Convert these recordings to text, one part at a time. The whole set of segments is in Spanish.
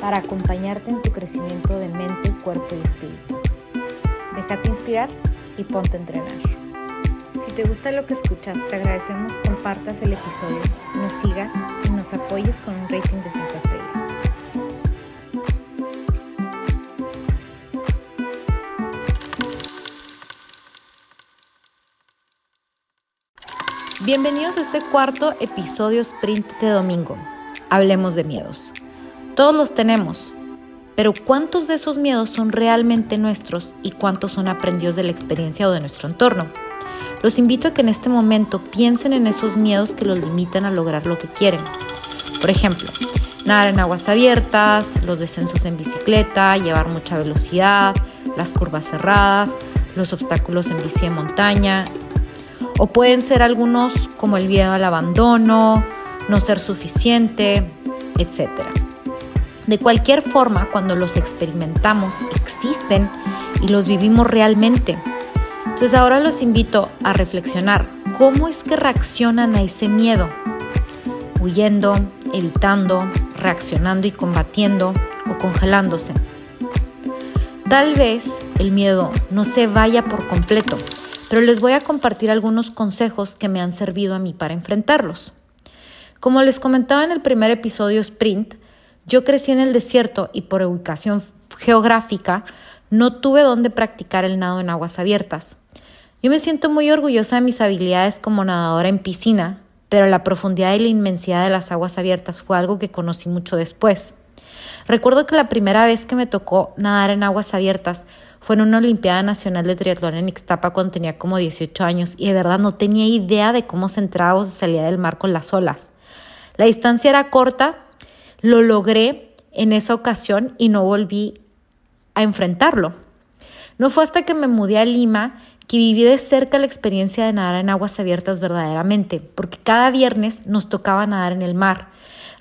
para acompañarte en tu crecimiento de mente, cuerpo y espíritu. Déjate inspirar y ponte a entrenar. Si te gusta lo que escuchas, te agradecemos compartas el episodio, nos sigas y nos apoyes con un rating de 5 estrellas. Bienvenidos a este cuarto episodio sprint de domingo. Hablemos de miedos. Todos los tenemos, pero ¿cuántos de esos miedos son realmente nuestros y cuántos son aprendidos de la experiencia o de nuestro entorno? Los invito a que en este momento piensen en esos miedos que los limitan a lograr lo que quieren. Por ejemplo, nadar en aguas abiertas, los descensos en bicicleta, llevar mucha velocidad, las curvas cerradas, los obstáculos en bici de montaña. O pueden ser algunos como el miedo al abandono, no ser suficiente, etcétera. De cualquier forma, cuando los experimentamos, existen y los vivimos realmente. Entonces ahora los invito a reflexionar cómo es que reaccionan a ese miedo. Huyendo, evitando, reaccionando y combatiendo o congelándose. Tal vez el miedo no se vaya por completo, pero les voy a compartir algunos consejos que me han servido a mí para enfrentarlos. Como les comentaba en el primer episodio Sprint, yo crecí en el desierto y por ubicación geográfica no tuve dónde practicar el nado en aguas abiertas. Yo me siento muy orgullosa de mis habilidades como nadadora en piscina, pero la profundidad y la inmensidad de las aguas abiertas fue algo que conocí mucho después. Recuerdo que la primera vez que me tocó nadar en aguas abiertas fue en una Olimpiada Nacional de Triatlón en Ixtapa cuando tenía como 18 años y de verdad no tenía idea de cómo se entraba o se salía del mar con las olas. La distancia era corta lo logré en esa ocasión y no volví a enfrentarlo. No fue hasta que me mudé a Lima que viví de cerca la experiencia de nadar en aguas abiertas verdaderamente, porque cada viernes nos tocaba nadar en el mar.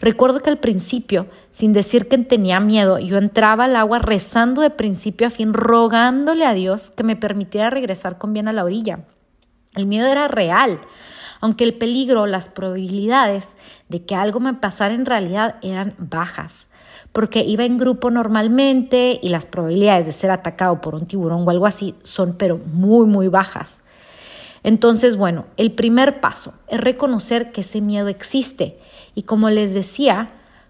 Recuerdo que al principio, sin decir que tenía miedo, yo entraba al agua rezando de principio a fin, rogándole a Dios que me permitiera regresar con bien a la orilla. El miedo era real, aunque el peligro, las probabilidades de que algo me pasara en realidad eran bajas, porque iba en grupo normalmente y las probabilidades de ser atacado por un tiburón o algo así son pero muy, muy bajas. Entonces, bueno, el primer paso es reconocer que ese miedo existe y como les decía,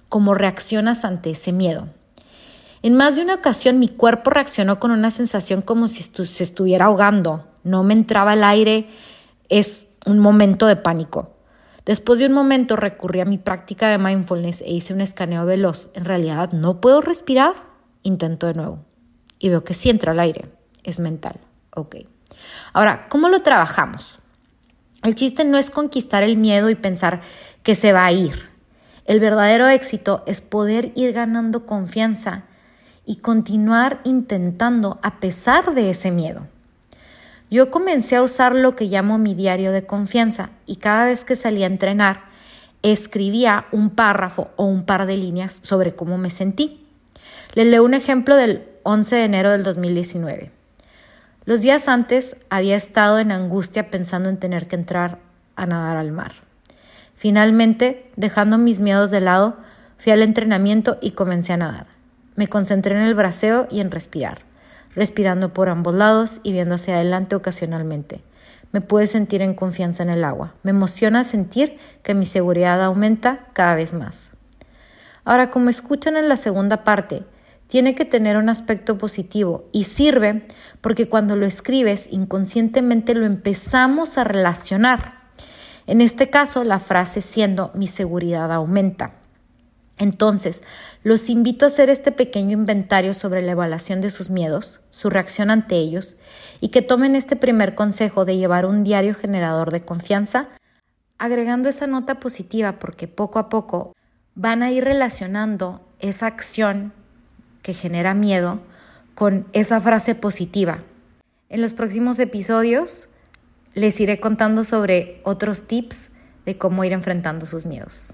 cómo reaccionas ante ese miedo. En más de una ocasión mi cuerpo reaccionó con una sensación como si se estuviera ahogando, no me entraba el aire, es un momento de pánico. Después de un momento recurrí a mi práctica de mindfulness e hice un escaneo veloz. En realidad no puedo respirar. Intento de nuevo. Y veo que sí entra el aire. Es mental. Ok. Ahora, ¿cómo lo trabajamos? El chiste no es conquistar el miedo y pensar que se va a ir. El verdadero éxito es poder ir ganando confianza y continuar intentando a pesar de ese miedo. Yo comencé a usar lo que llamo mi diario de confianza y cada vez que salía a entrenar escribía un párrafo o un par de líneas sobre cómo me sentí. Les leo un ejemplo del 11 de enero del 2019. Los días antes había estado en angustia pensando en tener que entrar a nadar al mar. Finalmente, dejando mis miedos de lado, fui al entrenamiento y comencé a nadar. Me concentré en el braceo y en respirar respirando por ambos lados y viendo hacia adelante ocasionalmente. Me pude sentir en confianza en el agua. Me emociona sentir que mi seguridad aumenta cada vez más. Ahora, como escuchan en la segunda parte, tiene que tener un aspecto positivo y sirve porque cuando lo escribes inconscientemente lo empezamos a relacionar. En este caso, la frase siendo mi seguridad aumenta. Entonces, los invito a hacer este pequeño inventario sobre la evaluación de sus miedos, su reacción ante ellos, y que tomen este primer consejo de llevar un diario generador de confianza, agregando esa nota positiva porque poco a poco van a ir relacionando esa acción que genera miedo con esa frase positiva. En los próximos episodios les iré contando sobre otros tips de cómo ir enfrentando sus miedos.